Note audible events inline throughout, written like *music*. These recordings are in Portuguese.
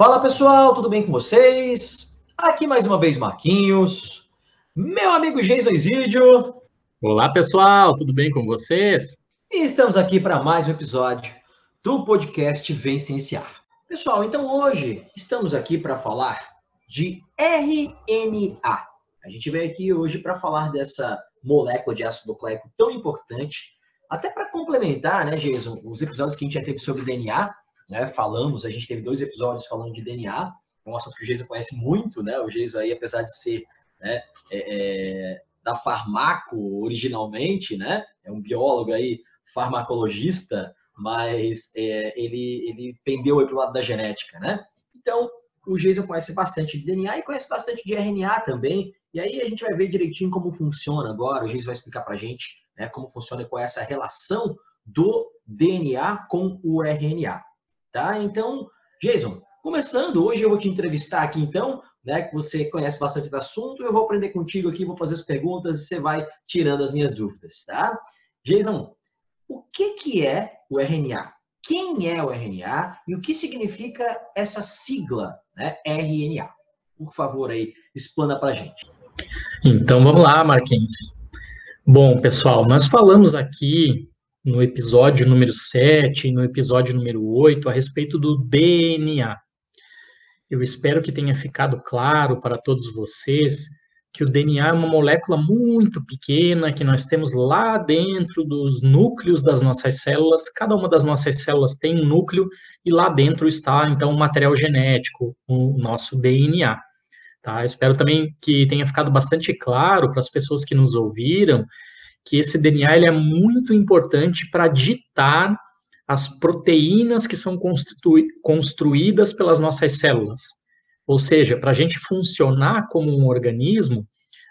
Fala pessoal, tudo bem com vocês? Aqui mais uma vez Marquinhos, meu amigo Jason Isidio. Olá pessoal, tudo bem com vocês? E estamos aqui para mais um episódio do podcast Vencenciar. Pessoal, então hoje estamos aqui para falar de RNA. A gente veio aqui hoje para falar dessa molécula de ácido nucleico tão importante, até para complementar, né, Jason, os episódios que a gente já teve sobre DNA, né, falamos, a gente teve dois episódios falando de DNA, é um assunto que o Jason conhece muito, né, o Jason aí, apesar de ser né, é, é, da farmaco originalmente, né, é um biólogo aí, farmacologista, mas é, ele, ele pendeu para o lado da genética, né? Então, o Jason conhece bastante de DNA e conhece bastante de RNA também, e aí a gente vai ver direitinho como funciona agora, o Jason vai explicar para a gente né, como funciona qual é essa relação do DNA com o RNA. Tá? Então, Jason, começando, hoje eu vou te entrevistar aqui então, né, que você conhece bastante do assunto, eu vou aprender contigo aqui, vou fazer as perguntas e você vai tirando as minhas dúvidas, tá? Jason, o que, que é o RNA? Quem é o RNA e o que significa essa sigla, né, RNA? Por favor, aí, explana para gente. Então, vamos lá, Marquinhos. Bom, pessoal, nós falamos aqui no episódio número 7 e no episódio número 8 a respeito do DNA. Eu espero que tenha ficado claro para todos vocês que o DNA é uma molécula muito pequena que nós temos lá dentro dos núcleos das nossas células. Cada uma das nossas células tem um núcleo e lá dentro está então o material genético, o nosso DNA. Tá? Espero também que tenha ficado bastante claro para as pessoas que nos ouviram que esse DNA ele é muito importante para ditar as proteínas que são construídas pelas nossas células. Ou seja, para a gente funcionar como um organismo,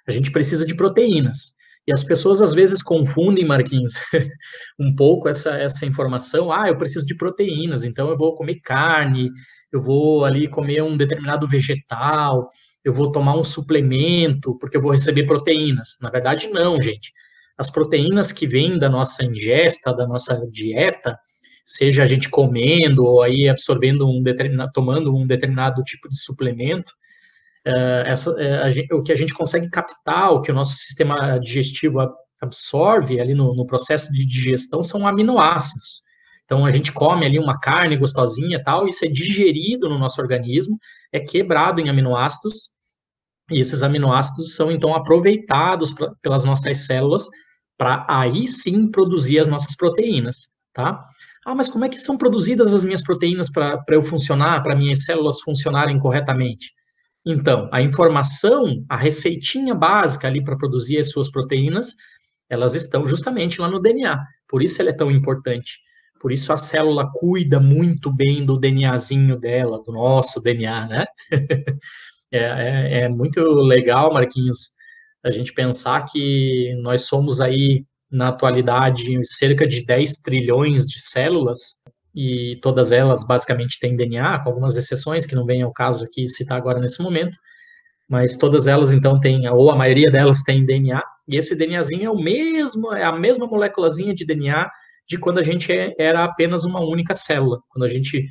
a gente precisa de proteínas. E as pessoas às vezes confundem, Marquinhos, *laughs* um pouco essa, essa informação. Ah, eu preciso de proteínas, então eu vou comer carne, eu vou ali comer um determinado vegetal, eu vou tomar um suplemento, porque eu vou receber proteínas. Na verdade, não, gente as proteínas que vêm da nossa ingesta, da nossa dieta, seja a gente comendo ou aí absorvendo um determinado, tomando um determinado tipo de suplemento, uh, essa, uh, gente, o que a gente consegue captar, o que o nosso sistema digestivo absorve ali no, no processo de digestão são aminoácidos. Então a gente come ali uma carne gostosinha tal, isso é digerido no nosso organismo, é quebrado em aminoácidos, e esses aminoácidos são então aproveitados pra, pelas nossas células para aí sim produzir as nossas proteínas, tá? Ah, mas como é que são produzidas as minhas proteínas para eu funcionar, para minhas células funcionarem corretamente? Então, a informação, a receitinha básica ali para produzir as suas proteínas, elas estão justamente lá no DNA. Por isso ela é tão importante. Por isso a célula cuida muito bem do DNAzinho dela, do nosso DNA, né? *laughs* é, é, é muito legal, Marquinhos, a gente pensar que nós somos aí, na atualidade, cerca de 10 trilhões de células, e todas elas basicamente têm DNA, com algumas exceções que não vem ao caso aqui citar agora nesse momento, mas todas elas então têm, ou a maioria delas tem DNA, e esse DNAzinho é o mesmo, é a mesma moléculazinha de DNA de quando a gente era apenas uma única célula, quando a gente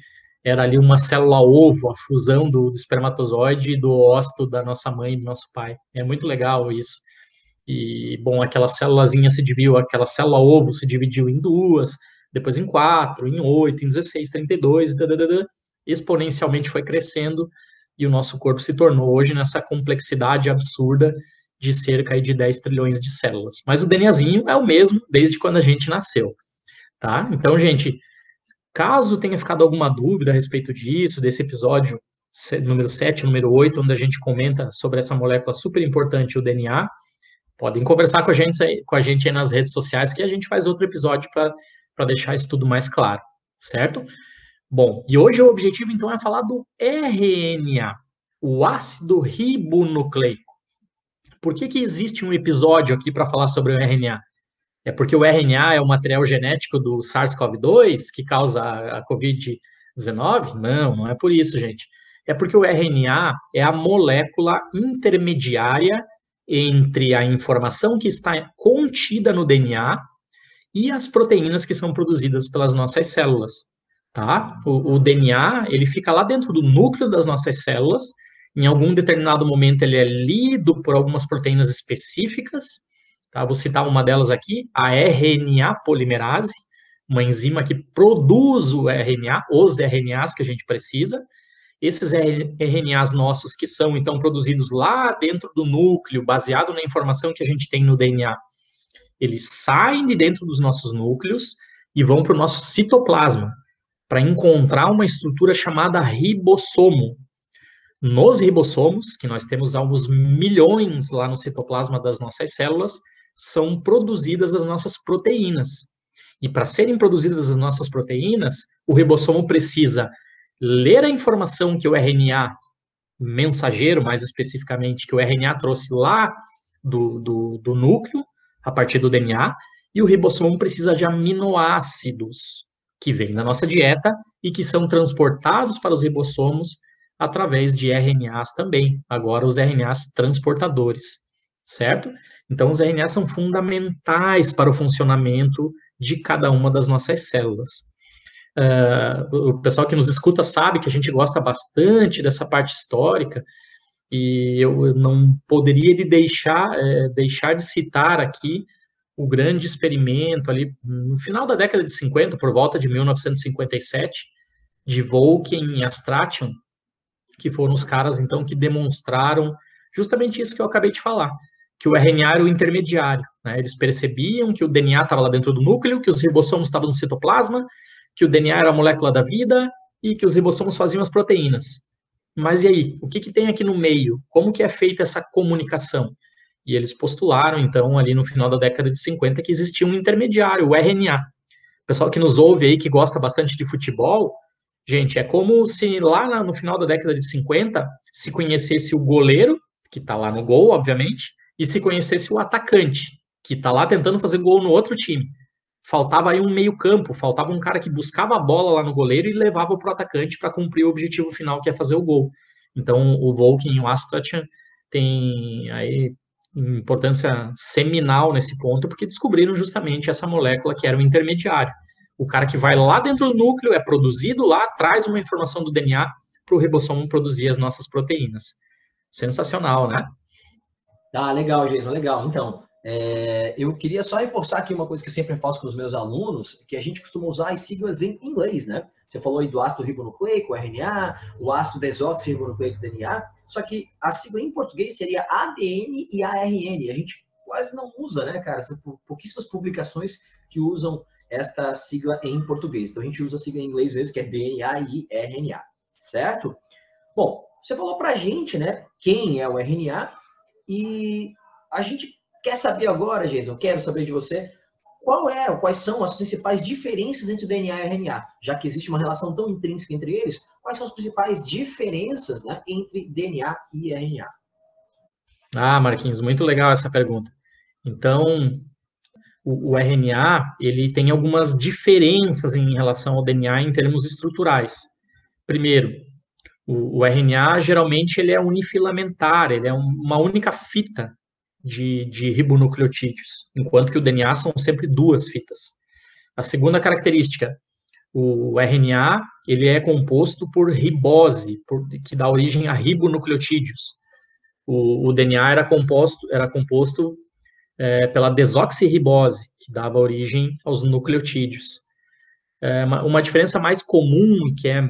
era ali uma célula ovo, a fusão do, do espermatozoide e do ósito da nossa mãe e do nosso pai. É muito legal isso. E, bom, aquela célulazinha se dividiu, aquela célula ovo se dividiu em duas, depois em quatro, em oito, em 16, 32, dadadada, exponencialmente foi crescendo e o nosso corpo se tornou hoje nessa complexidade absurda de cerca de 10 trilhões de células. Mas o DNAzinho é o mesmo desde quando a gente nasceu, tá? Então, gente, Caso tenha ficado alguma dúvida a respeito disso, desse episódio número 7, número 8, onde a gente comenta sobre essa molécula super importante, o DNA, podem conversar com a gente, com a gente aí nas redes sociais, que a gente faz outro episódio para deixar isso tudo mais claro, certo? Bom, e hoje o objetivo então é falar do RNA, o ácido ribonucleico. Por que, que existe um episódio aqui para falar sobre o RNA? É porque o RNA é o material genético do SARS-CoV-2 que causa a COVID-19? Não, não é por isso, gente. É porque o RNA é a molécula intermediária entre a informação que está contida no DNA e as proteínas que são produzidas pelas nossas células. tá? O, o, DNA, ele fica lá dentro do núcleo das nossas células, em algum determinado momento ele é lido por algumas proteínas específicas, tá? Vou citar uma delas aqui, a RNA polimerase, uma enzima que produz o RNA, os RNAs que a gente precisa, esses RNAs nossos que são então produzidos lá dentro do núcleo, baseado na informação que a gente tem no DNA, eles saem de dentro dos nossos núcleos e vão para o nosso citoplasma para encontrar uma estrutura chamada ribossomo. Nos ribossomos, que nós temos alguns milhões lá no citoplasma das nossas células, são produzidas as nossas proteínas. E para serem produzidas as nossas proteínas, o ribossomo precisa ler a informação que o RNA mensageiro, mais especificamente, que o RNA trouxe lá do, do, do núcleo, a partir do DNA, e o ribossomo precisa de aminoácidos que vêm da nossa dieta e que são transportados para os ribossomos através de RNAs também, agora os RNAs transportadores, certo? Então, os RNAs são fundamentais para o funcionamento de cada uma das nossas células. Uh, o pessoal que nos escuta sabe que a gente gosta bastante dessa parte histórica, e eu não poderia deixar, é, deixar de citar aqui o grande experimento ali no final da década de 50, por volta de 1957, de Volken e Astration, que foram os caras então que demonstraram justamente isso que eu acabei de falar, que o RNA era o intermediário. Né? Eles percebiam que o DNA estava lá dentro do núcleo, que os ribossomos estavam no citoplasma, que o DNA era a molécula da vida e que os ribossomos faziam as proteínas. Mas e aí? O que, que tem aqui no meio? Como que é feita essa comunicação? E eles postularam, então, ali no final da década de 50, que existia um intermediário, o RNA. O pessoal que nos ouve aí, que gosta bastante de futebol, gente, é como se lá no final da década de 50 se conhecesse o goleiro, que está lá no gol, obviamente, e se conhecesse o atacante, que está lá tentando fazer gol no outro time faltava aí um meio-campo, faltava um cara que buscava a bola lá no goleiro e levava para o atacante para cumprir o objetivo final, que é fazer o gol. Então, o Volkin e o Astrachan têm aí importância seminal nesse ponto, porque descobriram justamente essa molécula que era o intermediário. O cara que vai lá dentro do núcleo, é produzido lá, traz uma informação do DNA para o ribossomo produzir as nossas proteínas. Sensacional, né? Tá, legal, Jason, legal. Então, é, eu queria só reforçar aqui uma coisa que eu sempre faço com os meus alunos, que a gente costuma usar as siglas em inglês, né? Você falou aí do ácido ribonucleico, RNA, o ácido desoxirribonucleico, DNA, só que a sigla em português seria ADN e ARN. A gente quase não usa, né, cara? São pouquíssimas publicações que usam esta sigla em português. Então a gente usa a sigla em inglês mesmo, que é DNA e RNA, certo? Bom, você falou pra gente, né, quem é o RNA e a gente Quer saber agora, Jason? Quero saber de você. Qual é, quais são as principais diferenças entre o DNA e o RNA? Já que existe uma relação tão intrínseca entre eles, quais são as principais diferenças né, entre DNA e RNA? Ah, Marquinhos, muito legal essa pergunta. Então, o, o, RNA ele tem algumas diferenças em relação ao DNA em termos estruturais. Primeiro, o, o RNA geralmente ele é unifilamentar, ele é uma única fita de, de ribonucleotídeos, enquanto que o DNA são sempre duas fitas. A segunda característica, o RNA, ele é composto por ribose, por, que dá origem a ribonucleotídeos. O, o DNA era composto, era composto é, pela desoxirribose, que dava origem aos nucleotídeos. É, uma, uma, diferença mais comum, que é,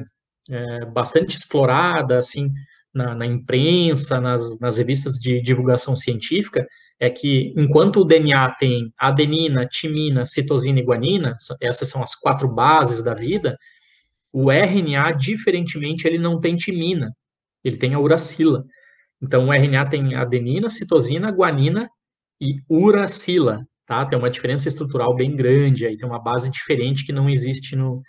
é bastante explorada, assim, na, na imprensa, nas, nas revistas de divulgação científica, é que enquanto o DNA tem adenina, timina, citosina e guanina, essas são as quatro bases da vida, o RNA, diferentemente, ele não tem timina, ele tem a uracila. Então, o RNA tem adenina, citosina, guanina e uracila, tá? Tem uma diferença estrutural bem grande, aí tem uma base diferente que não existe no,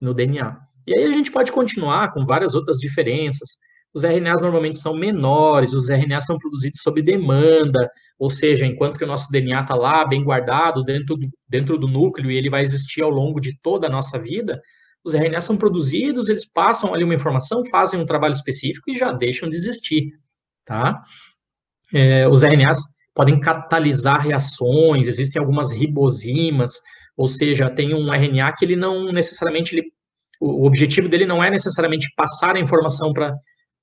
no DNA. E aí a gente pode continuar com várias outras diferenças, os RNAs normalmente são menores, os RNAs são produzidos sob demanda, ou seja, enquanto que o nosso DNA está lá, bem guardado, dentro do, dentro do núcleo, e ele vai existir ao longo de toda a nossa vida, os RNAs são produzidos, eles passam ali uma informação, fazem um trabalho específico e já deixam de existir, tá? É, os RNAs podem catalisar reações, existem algumas ribosimas, ou seja, tem um RNA que ele não necessariamente ele o, objetivo dele não é necessariamente passar a informação para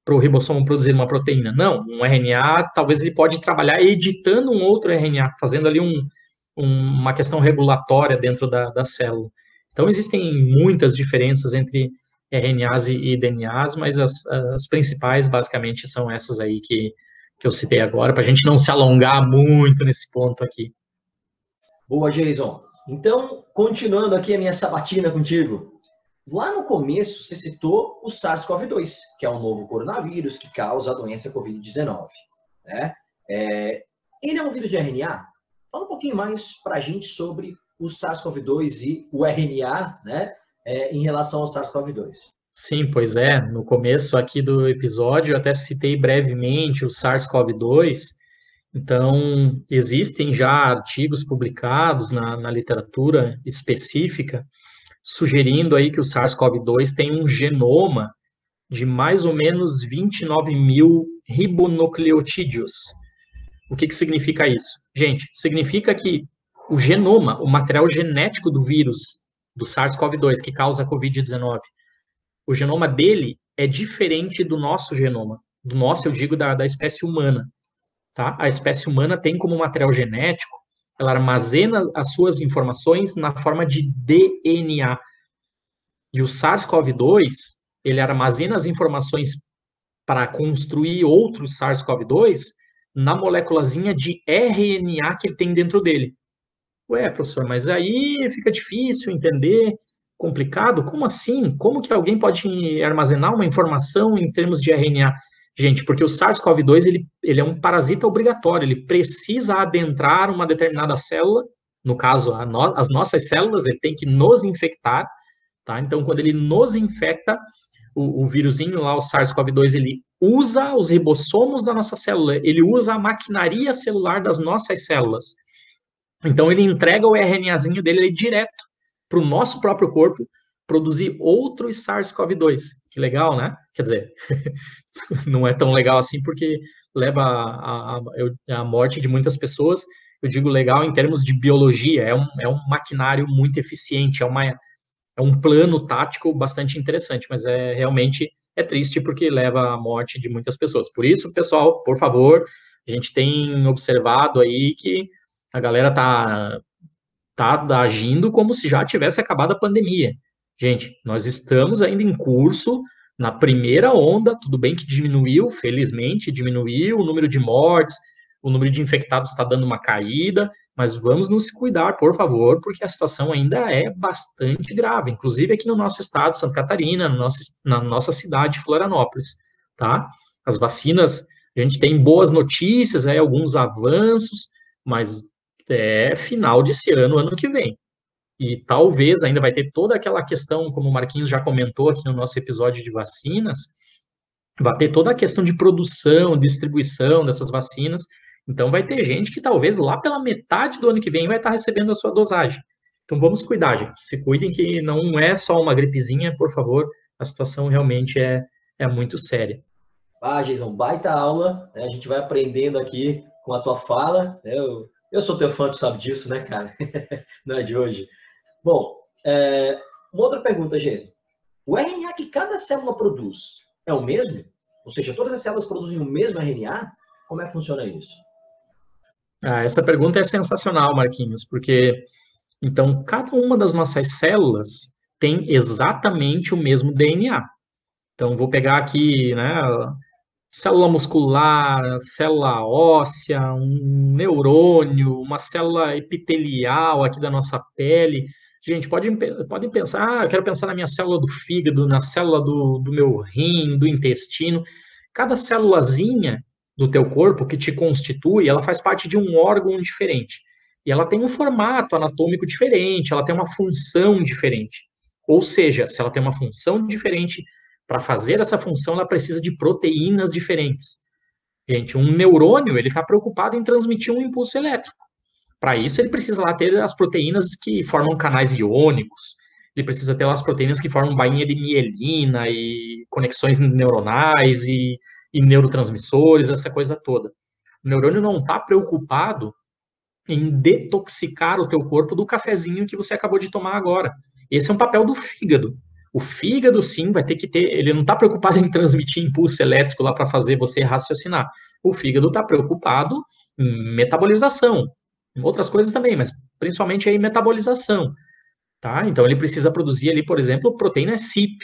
para o ribossomo produzir uma proteína. Não, um RNA, talvez ele pode trabalhar editando um outro RNA, fazendo ali um, um, uma questão regulatória dentro da, da célula. Então, existem muitas diferenças entre RNAs e, e DNAs, mas as, as, principais, basicamente, são essas aí que, que eu citei agora, para a gente não se alongar muito nesse ponto aqui. Boa, Jason. Então, continuando aqui a minha sabatina contigo. Lá no começo, você citou o SARS-CoV-2, que é um novo coronavírus que causa a doença Covid-19. Né? É, ele é um vírus de RNA? Fala um pouquinho mais para a gente sobre o SARS-CoV-2 e o RNA né, é, em relação ao SARS-CoV-2. Sim, pois é. No começo aqui do episódio, eu até citei brevemente o SARS-CoV-2. Então, existem já artigos publicados na, na literatura específica sugerindo aí que o SARS-CoV-2 tem um genoma de mais ou menos 29 mil ribonucleotídeos. O que, que significa isso? Gente, significa que o genoma, o material genético do vírus, do SARS-CoV-2, que causa a Covid-19, o genoma dele é diferente do nosso genoma. Do nosso, eu digo, da, da espécie humana. Tá? A espécie humana tem como material genético ela armazena as suas informações na forma de DNA. E o SARS-CoV-2, ele armazena as informações para construir outros SARS-CoV-2 na moléculazinha de RNA que ele tem dentro dele. Ué, professor, mas aí fica difícil entender, complicado. Como assim? Como que alguém pode armazenar uma informação em termos de RNA? Gente, porque o SARS-CoV-2 ele, ele é um parasita obrigatório, ele precisa adentrar uma determinada célula, no caso, no, as nossas células, ele tem que nos infectar, tá? Então, quando ele nos infecta, o, o vírusinho lá, o SARS-CoV-2, ele usa os ribossomos da nossa célula, ele usa a maquinaria celular das nossas células. Então, ele entrega o RNAzinho dele direto para o nosso próprio corpo produzir outros SARS-CoV-2. Que legal, né? Quer dizer, *laughs* não é tão legal assim porque leva a, a, a, morte de muitas pessoas. Eu digo legal em termos de biologia, é um, é um maquinário muito eficiente, é, uma, é um plano tático bastante interessante, mas é realmente é triste porque leva à morte de muitas pessoas. Por isso, pessoal, por favor, a gente tem observado aí que a galera tá, tá agindo como se já tivesse acabado a pandemia. Gente, nós estamos ainda em curso na primeira onda, tudo bem que diminuiu, felizmente diminuiu o número de mortes, o número de infectados está dando uma caída, mas vamos nos cuidar, por favor, porque a situação ainda é bastante grave, inclusive aqui no nosso estado, Santa Catarina, no nosso, na nossa cidade, Florianópolis, tá? As vacinas, a gente tem boas notícias, aí, alguns avanços, mas é final desse ano, ano que vem. E talvez ainda vai ter toda aquela questão, como o Marquinhos já comentou aqui no nosso episódio de vacinas, vai ter toda a questão de produção, distribuição dessas vacinas. Então vai ter gente que talvez lá pela metade do ano que vem vai estar recebendo a sua dosagem. Então vamos cuidar, gente. Se cuidem que não é só uma gripezinha, por favor. A situação realmente é, é muito séria. Ah, Jason, baita aula. Né? A gente vai aprendendo aqui com a tua fala. Né? Eu, eu sou teu fã, tu sabe disso, né, cara? *laughs* não é de hoje. Bom, é, uma outra pergunta, Gênesis. O RNA que cada célula produz é o mesmo? Ou seja, todas as células produzem o mesmo RNA? Como é que funciona isso? Ah, essa pergunta é sensacional, Marquinhos, porque então cada uma das nossas células tem exatamente o mesmo DNA. Então vou pegar aqui, né, célula muscular, célula óssea, um neurônio, uma célula epitelial aqui da nossa pele. Gente, pode, podem pensar, ah, eu quero pensar na minha célula do fígado, na célula do, do meu rim, do intestino. Cada célulazinha do teu corpo que te constitui, ela faz parte de um órgão diferente. E ela tem um formato anatômico diferente, ela tem uma função diferente. Ou seja, se ela tem uma função diferente, para fazer essa função, ela precisa de proteínas diferentes. Gente, um neurônio, ele está preocupado em transmitir um impulso elétrico. Para isso, ele precisa lá ter as proteínas que formam canais iônicos, ele precisa ter as proteínas que formam bainha de mielina e conexões neuronais e, e neurotransmissores, essa coisa toda. O neurônio não está preocupado em detoxicar o teu corpo do cafezinho que você acabou de tomar agora. Esse é um papel do fígado. O fígado, sim, vai ter que ter. Ele não está preocupado em transmitir impulso elétrico lá para fazer você raciocinar. O fígado está preocupado em metabolização, outras coisas também, mas principalmente em metabolização. Tá? Então, ele precisa produzir ali, por exemplo, proteína CIP,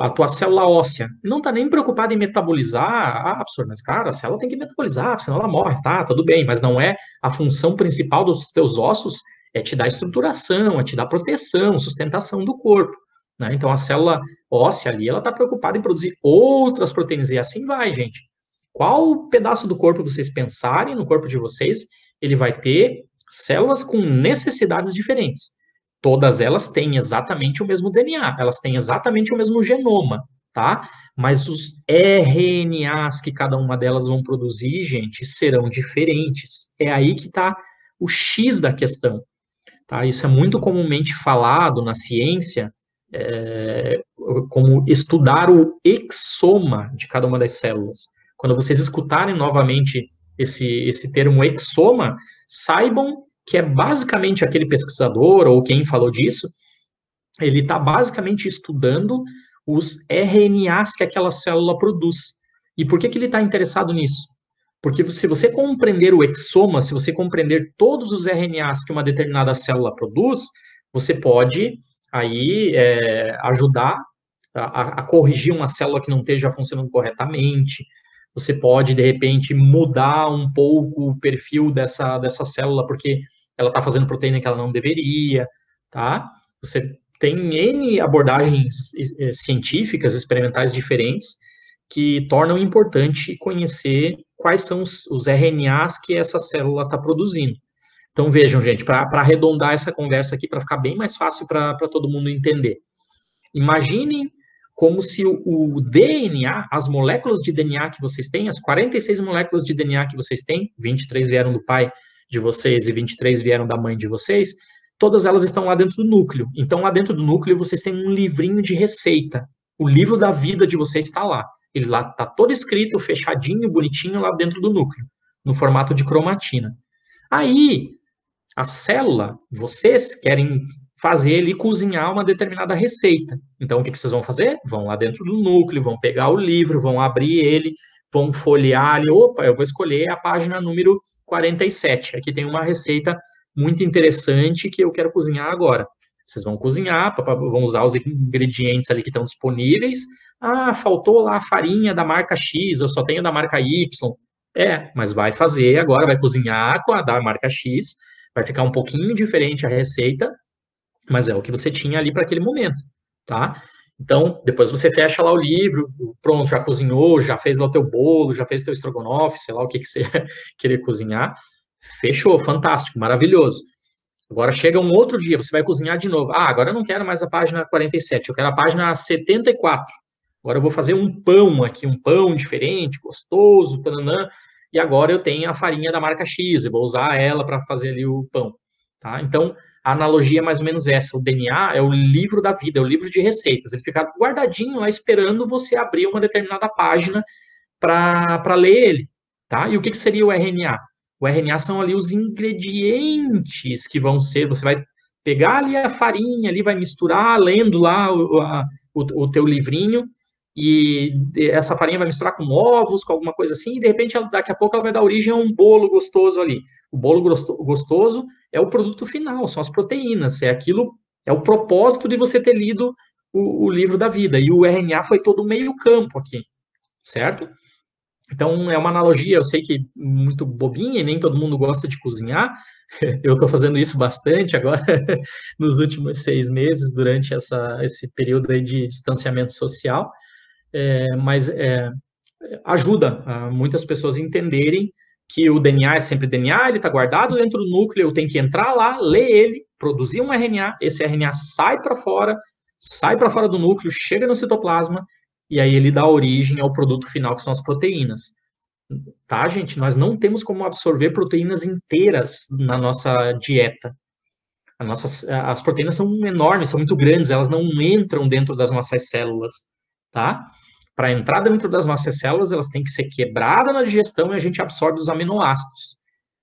a tua célula óssea. Não está nem preocupado em metabolizar. Ah, professor, mas cara, a célula tem que metabolizar, senão ela morre. Tá, tudo bem, mas não é a função principal dos teus ossos é te dar estruturação, é te dar proteção, sustentação do corpo. Né? Então, a célula óssea ali, ela está preocupada em produzir outras proteínas, e assim vai, gente. Qual pedaço do corpo vocês pensarem no corpo de vocês, ele vai ter células com necessidades diferentes. Todas elas têm exatamente o mesmo DNA, elas têm exatamente o mesmo genoma, tá? Mas os RNAs que cada uma delas vão produzir, gente, serão diferentes. É aí que está o X da questão. Tá? Isso é muito comumente falado na ciência é, como estudar o exoma de cada uma das células. Quando vocês escutarem novamente esse, esse termo exoma, saibam que é basicamente aquele pesquisador ou quem falou disso, ele está basicamente estudando os RNAs que aquela célula produz. E por que, que ele está interessado nisso? Porque se você compreender o exoma, se você compreender todos os RNAs que uma determinada célula produz, você pode aí é, ajudar a, a, corrigir uma célula que não esteja funcionando corretamente. Você pode, de repente, mudar um pouco o perfil dessa, dessa célula, porque ela está fazendo proteína que ela não deveria, tá? Você tem N abordagens científicas, experimentais diferentes, que tornam importante conhecer quais são os, os RNAs que essa célula está produzindo. Então, vejam, gente, para arredondar essa conversa aqui, para ficar bem mais fácil para todo mundo entender. Imaginem como se o, o, DNA, as moléculas de DNA que vocês têm, as 46 moléculas de DNA que vocês têm, 23 vieram do pai de vocês e 23 vieram da mãe de vocês, todas elas estão lá dentro do núcleo. Então, lá dentro do núcleo, vocês têm um livrinho de receita. O livro da vida de vocês está lá. Ele lá está todo escrito, fechadinho, bonitinho lá dentro do núcleo, no formato de cromatina. Aí, a célula, vocês querem fazer ele cozinhar uma determinada receita. Então, o que, que vocês vão fazer? Vão lá dentro do núcleo, vão pegar o livro, vão abrir ele, vão folhear ali. Opa, eu vou escolher a página número 47. Aqui tem uma receita muito interessante que eu quero cozinhar agora. Vocês vão cozinhar, vão usar os ingredientes ali que estão disponíveis, ah, faltou lá a farinha da marca X, eu só tenho da marca Y. É, mas vai fazer agora, vai cozinhar com a da marca X, vai ficar um pouquinho diferente a receita, mas é o que você tinha ali para aquele momento, tá? Então, depois você fecha lá o livro, pronto, já cozinhou, já fez lá o teu bolo, já fez teu estrogonofe, sei lá o que, que você *laughs* querer cozinhar. Fechou, fantástico, maravilhoso. Agora chega um outro dia, você vai cozinhar de novo. Ah, agora eu não quero mais a página 47, eu quero a página 74. Agora eu vou fazer um pão aqui, um pão diferente, gostoso, tananã, e agora eu tenho a farinha da marca X, eu vou usar ela para fazer ali o pão, tá? Então, a analogia é mais ou menos essa, o DNA é o livro da vida, é o livro de receitas, ele fica guardadinho lá esperando você abrir uma determinada página para ler ele, tá? E o que, que seria o RNA? O RNA são ali os ingredientes que vão ser, você vai pegar ali a farinha, ali vai misturar, lendo lá o, a, o, o teu livrinho, e essa farinha vai misturar com ovos, com alguma coisa assim, e de repente, daqui a pouco, ela vai dar origem a um bolo gostoso ali. O bolo gostoso é o produto final, são as proteínas, é aquilo, é o propósito de você ter lido o, o livro da vida. E o RNA foi todo o meio-campo aqui, certo? Então, é uma analogia, eu sei que muito bobinha, e nem todo mundo gosta de cozinhar. *laughs* Eu estou fazendo isso bastante agora, *laughs* nos últimos seis meses, durante essa, esse período de distanciamento social é, mas é, ajuda muitas pessoas a entenderem que o DNA é sempre DNA, ele está guardado dentro do núcleo, eu tenho que entrar lá, ler ele, produzir um RNA, esse RNA sai para fora, sai para fora do núcleo, chega no citoplasma, e aí ele dá origem ao produto final, que são as proteínas. Tá, gente? Nós não temos como absorver proteínas inteiras na nossa dieta. As proteínas são enormes, são muito grandes, elas não entram dentro das nossas células, tá? Para entrar dentro das nossas células, elas têm que ser quebradas na digestão e a gente absorve os aminoácidos.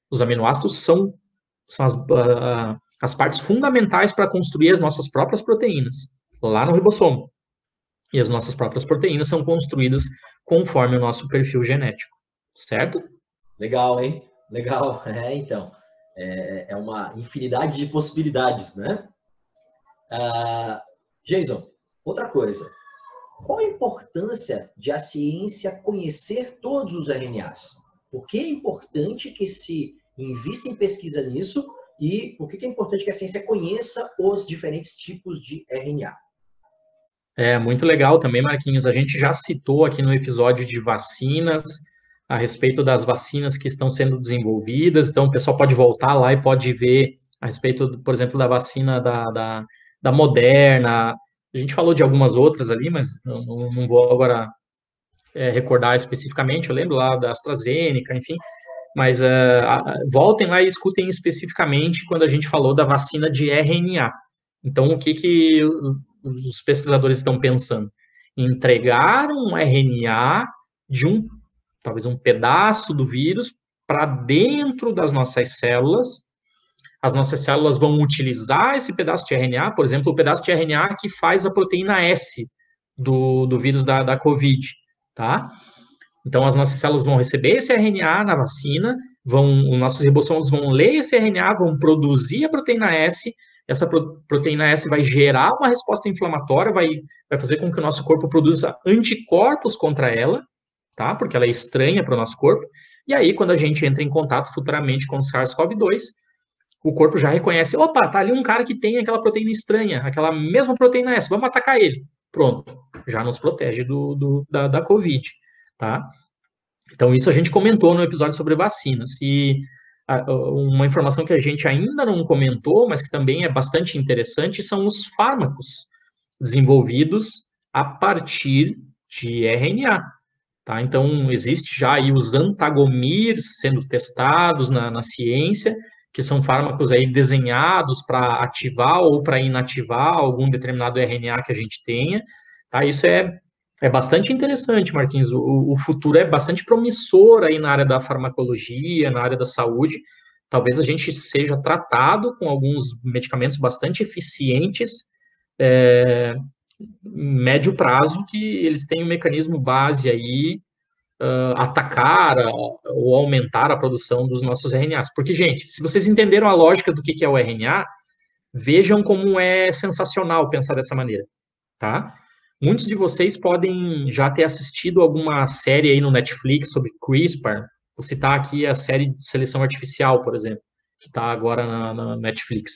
Os aminoácidos são, são as, uh, as partes fundamentais para construir as nossas próprias proteínas, lá no ribossomo. E as nossas próprias proteínas são construídas conforme o nosso perfil genético, certo? Legal, hein? Legal. *laughs* É, então. É, é uma infinidade de possibilidades, né? Uh, Jason, outra coisa. Qual a importância de a ciência conhecer todos os RNAs? Por que é importante que se invista em pesquisa nisso e por que é importante que a ciência conheça os diferentes tipos de RNA? É muito legal também, Marquinhos. A gente já citou aqui no episódio de vacinas a respeito das vacinas que estão sendo desenvolvidas. Então, o pessoal pode voltar lá e pode ver a respeito, por exemplo, da vacina da, da, da Moderna. A gente falou de algumas outras ali, mas não, não vou agora é, recordar especificamente. Eu lembro lá da AstraZeneca, enfim. Mas uh, voltem lá e escutem especificamente quando a gente falou da vacina de RNA. Então, o que, que os pesquisadores estão pensando? Entregar um RNA de um, talvez um pedaço do vírus para dentro das nossas células. As nossas células vão utilizar esse pedaço de RNA, por exemplo, o pedaço de RNA que faz a proteína S do, do vírus da, da COVID, tá? Então, as nossas células vão receber esse RNA na vacina, vão, os nossos ribossomos vão ler esse RNA, vão produzir a proteína S, essa proteína S vai gerar uma resposta inflamatória, vai, vai fazer com que o nosso corpo produza anticorpos contra ela, tá? Porque ela é estranha para o nosso corpo. E aí, quando a gente entra em contato futuramente com o SARS-CoV-2, o corpo já reconhece, opa, tá ali um cara que tem aquela proteína estranha, aquela mesma proteína S, vamos atacar ele. Pronto, já nos protege do, do da, da Covid, tá? Então, isso a gente comentou no episódio sobre vacinas. E uma informação que a gente ainda não comentou, mas que também é bastante interessante, são os fármacos desenvolvidos a partir de RNA. Tá? Então, existe já aí os antagomir sendo testados na, na ciência, que são fármacos aí desenhados para ativar ou para inativar algum determinado RNA que a gente tenha. Tá? Isso é, é bastante interessante, Marquinhos. O, o futuro é bastante promissor aí na área da farmacologia, na área da saúde. Talvez a gente seja tratado com alguns medicamentos bastante eficientes, é, médio prazo, que eles têm um mecanismo base aí uh, atacar ou aumentar a produção dos nossos RNAs. Porque, gente, se vocês entenderam a lógica do que é o RNA, vejam como é sensacional pensar dessa maneira, tá? Muitos de vocês podem já ter assistido alguma série aí no Netflix sobre CRISPR. Vou citar aqui a série de seleção artificial, por exemplo, que está agora na, na, Netflix.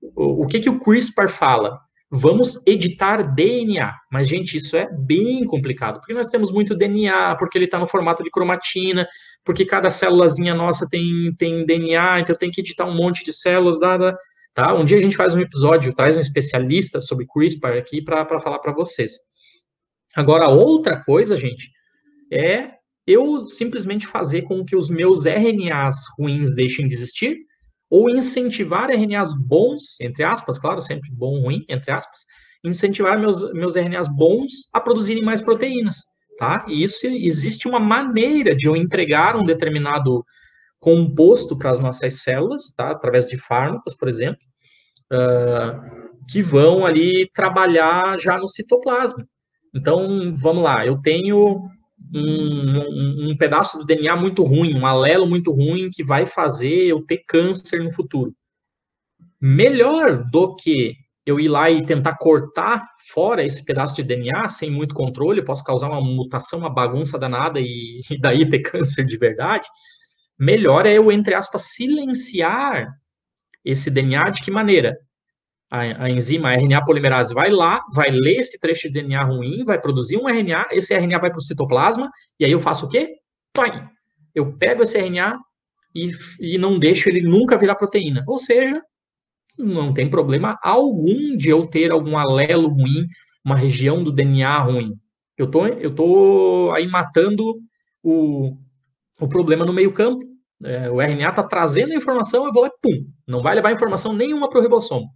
O, o que, que o CRISPR fala? Vamos editar DNA. Mas, gente, isso é bem complicado, porque nós temos muito DNA, porque ele está no formato de cromatina, porque cada célulazinha nossa tem, tem DNA, então tem que editar um monte de células, dada, tá? Um dia a gente faz um episódio, traz um especialista sobre CRISPR aqui para falar para vocês. Agora, outra coisa, gente, é eu simplesmente fazer com que os meus RNAs ruins deixem de existir ou incentivar RNAs bons, entre aspas, claro, sempre bom, ruim, entre aspas, incentivar meus, meus RNAs bons a produzirem mais proteínas, tá? E isso existe uma maneira de eu entregar um determinado composto para as nossas células, tá? Através de fármacos, por exemplo, uh, que vão ali trabalhar já no citoplasma. Então, vamos lá, eu tenho um, um, um, pedaço do DNA muito ruim, um alelo muito ruim que vai fazer eu ter câncer no futuro. Melhor do que eu ir lá e tentar cortar fora esse pedaço de DNA sem muito controle, posso causar uma mutação, uma bagunça danada e, *laughs* e daí ter câncer de verdade. Melhor é eu, entre aspas, silenciar esse DNA de que maneira? A, a, enzima a RNA polimerase vai lá, vai ler esse trecho de DNA ruim, vai produzir um RNA, esse RNA vai para o citoplasma, e aí eu faço o quê? Toim! Eu pego esse RNA e, e não deixo ele nunca virar proteína. Ou seja, não tem problema algum de eu ter algum alelo ruim, uma região do DNA ruim. Eu tô, eu tô aí matando o, o problema no meio campo. É, o RNA está trazendo a informação, eu vou lá, pum, não vai levar informação nenhuma para o ribossomo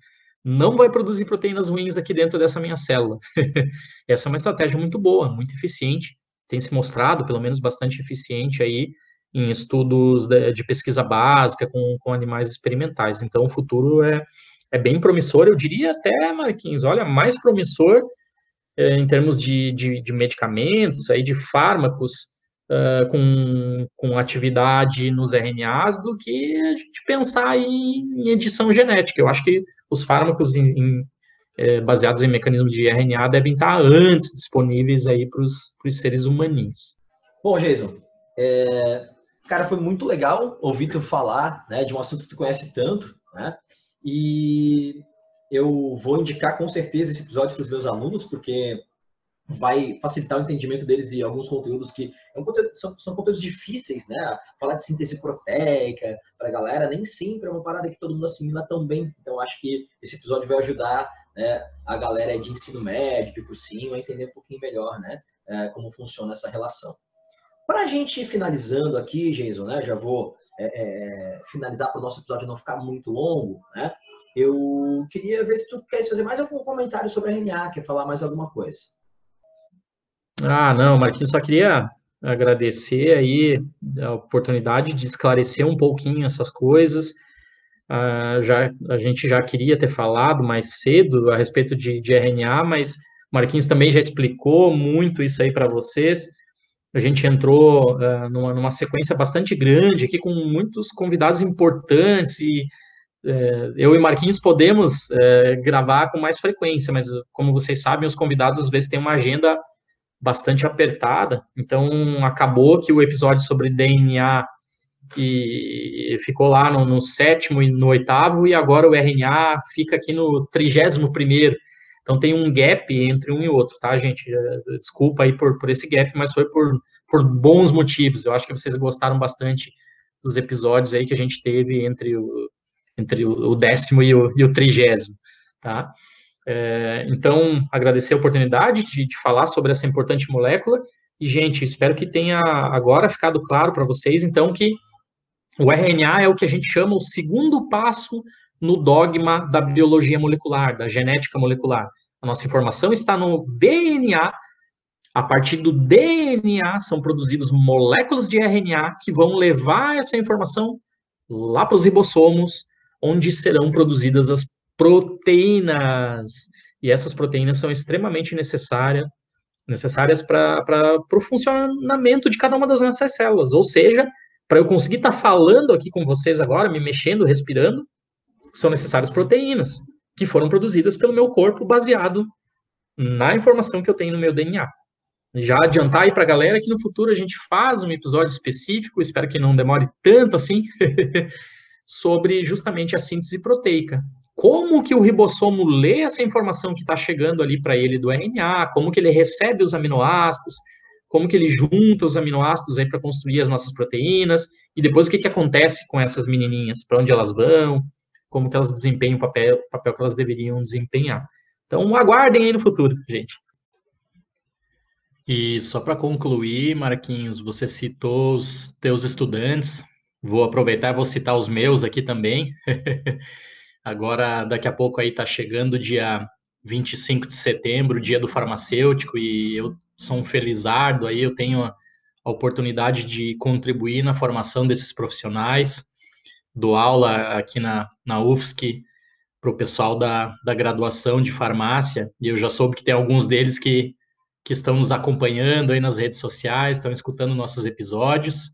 não vai produzir proteínas ruins aqui dentro dessa minha célula. *laughs* Essa é uma estratégia muito boa, muito eficiente, tem se mostrado, pelo menos, bastante eficiente aí em estudos de, de pesquisa básica com, com, animais experimentais. Então, o futuro é, é bem promissor, eu diria até, Marquinhos, olha, mais promissor é, em termos de, de, de, medicamentos, aí, de fármacos uh, com, com atividade nos RNAs do que a gente pensar em, em edição genética. Eu acho que os fármacos em, em, é, baseados em mecanismo de RNA devem estar antes disponíveis aí para os seres humaninhos. Bom, Jason, é, cara, foi muito legal ouvir tu falar né, de um assunto que tu conhece tanto, né? E eu vou indicar com certeza esse episódio para os meus alunos, porque vai facilitar o entendimento deles de alguns conteúdos que é um conteúdo, são, são, conteúdos difíceis, né? Falar de síntese proteica para a galera nem sempre é uma parada que todo mundo assimila tão bem. Então, acho que esse episódio vai ajudar né, a galera de ensino médio, de cursinho, a entender um pouquinho melhor né, é, como funciona essa relação. Para a gente ir finalizando aqui, Jason, né, já vou é, é, finalizar para o nosso episódio não ficar muito longo, né? Eu queria ver se tu queres fazer mais algum comentário sobre a RNA, quer falar mais alguma coisa. Ah, não, Marquinhos, só queria agradecer aí a oportunidade de esclarecer um pouquinho essas coisas. Ah, já, a gente já queria ter falado mais cedo a respeito de, de RNA, mas Marquinhos também já explicou muito isso aí para vocês. A gente entrou uh, numa, numa, sequência bastante grande aqui, com muitos convidados importantes, e uh, eu e Marquinhos podemos uh, gravar com mais frequência, mas como vocês sabem, os convidados às vezes têm uma agenda bastante apertada, então acabou que o episódio sobre DNA e ficou lá no, no sétimo e no oitavo, e agora o RNA fica aqui no trigésimo primeiro. Então tem um gap entre um e outro, tá, gente? É, desculpa aí por, por esse gap, mas foi por, por bons motivos. Eu acho que vocês gostaram bastante dos episódios aí que a gente teve entre o, entre o décimo e o, e o trigésimo, tá? É, então, agradecer a oportunidade de, de falar sobre essa importante molécula. E, gente, espero que tenha agora ficado claro para vocês, então, que o RNA é o que a gente chama o segundo passo no dogma da biologia molecular, da genética molecular. A nossa informação está no DNA. A partir do DNA são produzidas moléculas de RNA que vão levar essa informação lá para os ribossomos, onde serão produzidas as proteínas. E essas proteínas são extremamente necessárias necessárias para o funcionamento de cada uma das nossas células. Ou seja, para eu conseguir estar tá falando aqui com vocês agora, me mexendo, respirando, são necessárias proteínas que foram produzidas pelo meu corpo baseado na informação que eu tenho no meu DNA. Já adiantar aí para a galera que no futuro a gente faz um episódio específico, espero que não demore tanto assim, *laughs* sobre justamente a síntese proteica. Como que o ribossomo lê essa informação que está chegando ali para ele do RNA, como que ele recebe os aminoácidos, como que ele junta os aminoácidos aí para construir as nossas proteínas, e depois o que, que acontece com essas menininhas, para onde elas vão, como que elas desempenham o papel, o papel que elas deveriam desempenhar. Então, aguardem aí no futuro, gente. E só para concluir, Marquinhos, você citou os teus estudantes. Vou aproveitar e vou citar os meus aqui também. *laughs* Agora, daqui a pouco aí está chegando o dia 25 de setembro, dia do farmacêutico, e eu sou um felizardo aí, eu tenho a, oportunidade de contribuir na formação desses profissionais dou aula aqui na, na UFSC para o pessoal da, da graduação de farmácia, e eu já soube que tem alguns deles que, que estão nos acompanhando aí nas redes sociais, estão escutando nossos episódios.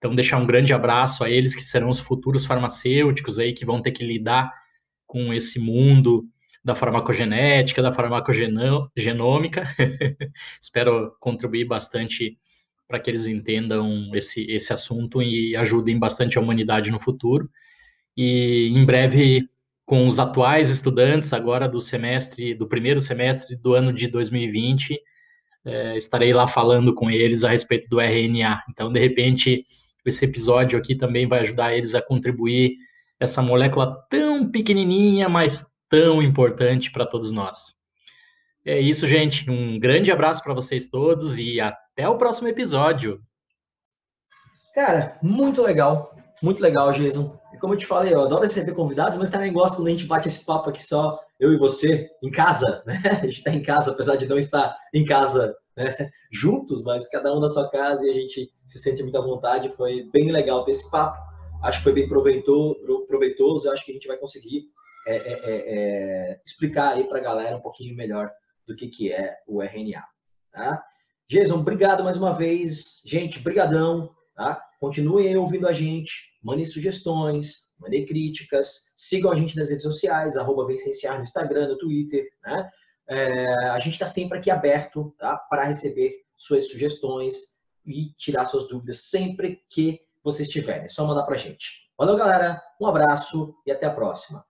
Então, deixar um grande abraço a eles, que serão os futuros farmacêuticos aí, que vão ter que lidar com esse mundo da farmacogenética, da farmacogenômica. *laughs* Espero contribuir bastante para que eles entendam esse, esse assunto e ajudem bastante a humanidade no futuro. E em breve, com os atuais estudantes, agora do semestre, do primeiro semestre do ano de 2020, é, estarei lá falando com eles a respeito do RNA. Então, de repente, esse episódio aqui também vai ajudar eles a contribuir essa molécula tão pequenininha, mas tão importante para todos nós. É isso, gente. Um grande abraço para vocês todos e até o próximo episódio. Cara, muito legal. Muito legal, Jason. E como eu te falei, eu adoro receber convidados, mas também gosto quando a gente bate esse papo aqui só, eu e você, em casa, né? *laughs* A gente está em casa, apesar de não estar em casa né? juntos, mas cada um na sua casa e a gente se sente muito à vontade. Foi bem legal ter esse papo. Acho que foi bem proveitoso. Acho que a gente vai conseguir é, é, é, explicar aí para a galera um pouquinho melhor do que, que é o RNA. Tá? Jason, obrigado mais uma vez. Gente, brigadão. Tá? Continuem ouvindo a gente, mandem sugestões, mandem críticas, sigam a gente nas redes sociais, arroba no Instagram, no Twitter. Né? É, a gente está sempre aqui aberto tá? para receber suas sugestões e tirar suas dúvidas sempre que vocês tiverem. É só mandar para a gente. Valeu, galera. Um abraço e até a próxima.